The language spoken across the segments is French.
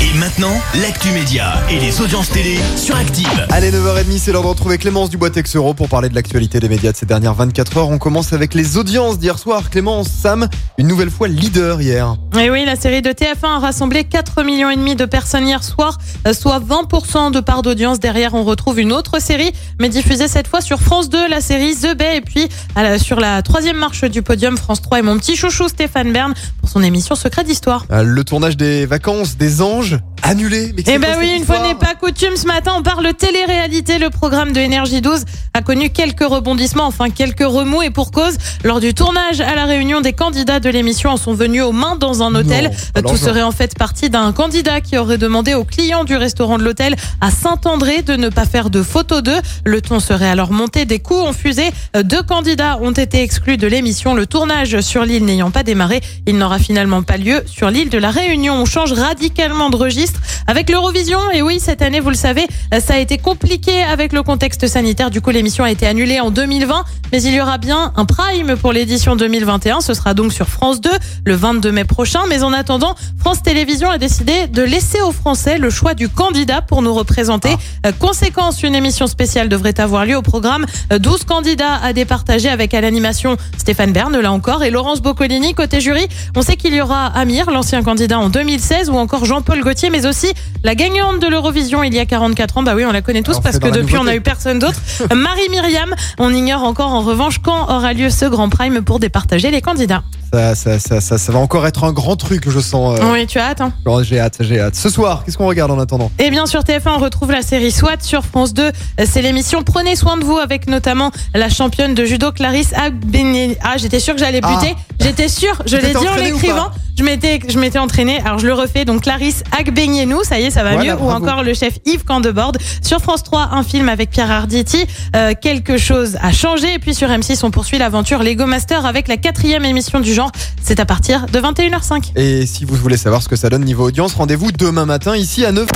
Et maintenant, l'actu média et les audiences télé sur Active. Allez, 9h30, c'est l'heure de retrouver Clémence Dubois-Texero pour parler de l'actualité des médias de ces dernières 24 heures. On commence avec les audiences d'hier soir. Clémence, Sam, une nouvelle fois leader hier. Et oui, la série de TF1 a rassemblé 4 millions et demi de personnes hier soir, euh, soit 20% de part d'audience. Derrière, on retrouve une autre série, mais diffusée cette fois sur France 2, la série The Bay. Et puis, à la- sur la troisième marche du podium, France 3 et mon petit chouchou Stéphane Bern pour son émission Secret d'Histoire. Euh, Le tournage des vacances des anges étrange annulé. Mais Eh ben oui, une fois n'est pas coutume, ce matin on parle télé-réalité. Le programme de Énergie 12 a connu quelques rebondissements, enfin quelques remous et pour cause. Lors du tournage à la réunion, des candidats de l'émission en sont venus aux mains dans un hôtel. Non, alors Tout serait en fait parti d'un candidat qui aurait demandé aux clients du restaurant de l'hôtel à Saint-André de ne pas faire de photos d'eux. Le ton serait alors monté, des coups ont fusé. Deux candidats ont été exclus de l'émission. Le tournage sur l'île n'ayant pas démarré, il n'aura finalement pas lieu sur l'île de la Réunion. On change radicalement de registre avec l'Eurovision. Et oui, cette année, vous le savez, ça a été compliqué avec le contexte sanitaire. Du coup, l'émission a été annulée en 2020, mais il y aura bien un prime pour l'édition 2021. Ce sera donc sur France 2 le 22 mai prochain. Mais en attendant, France Télévisions a décidé de laisser aux Français le choix du candidat pour nous représenter. Euh, Conséquence, une émission spéciale devrait avoir lieu au programme. Euh, 12 candidats à départager avec à l'animation Stéphane Bern, là encore, et Laurence Boccolini. Côté jury, on sait qu'il y aura Amir, l'ancien candidat en 2016, ou encore Jean-Paul Gaultier, mais aussi la gagnante de l'Eurovision il y a 44 ans. Bah oui, on la connaît tous Alors, parce que depuis, on a nouveauté. eu personne d'autre. Marie Myriam, on ignore encore en revanche quand aura lieu ce grand prime pour départager les candidats. ça, ça, ça, ça, ça va encore être un grand truc, je sens. euh. Oui, tu as hâte, hein Oh, J'ai hâte, j'ai hâte. Ce soir, qu'est-ce qu'on regarde en attendant? Et bien sur TF1, on retrouve la série SWAT sur France 2. C'est l'émission Prenez soin de vous avec notamment la championne de judo Clarisse Agbenienou. Ah, j'étais sûre que j'allais Ah. buter. J'étais sûre, je l'ai dit en l'écrivant. Je m'étais, je m'étais entraînée. Alors je le refais. Donc Clarisse Agbenienou, ça y est, ça va Voilà, mieux? Ou encore le chef Yves Candebord. Sur France 3, un film avec Pierre Arditi. Euh, quelque chose a changé. Et puis sur M6, on poursuit l'aventure Lego Master avec la quatrième émission du genre. C'est à partir de 21h05. Et si vous voulez savoir ce que ça donne niveau audience, rendez-vous demain matin ici à 9.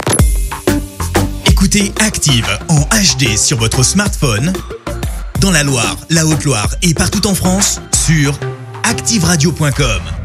Écoutez Active en HD sur votre smartphone, dans la Loire, la Haute-Loire et partout en France, sur activeradio.com.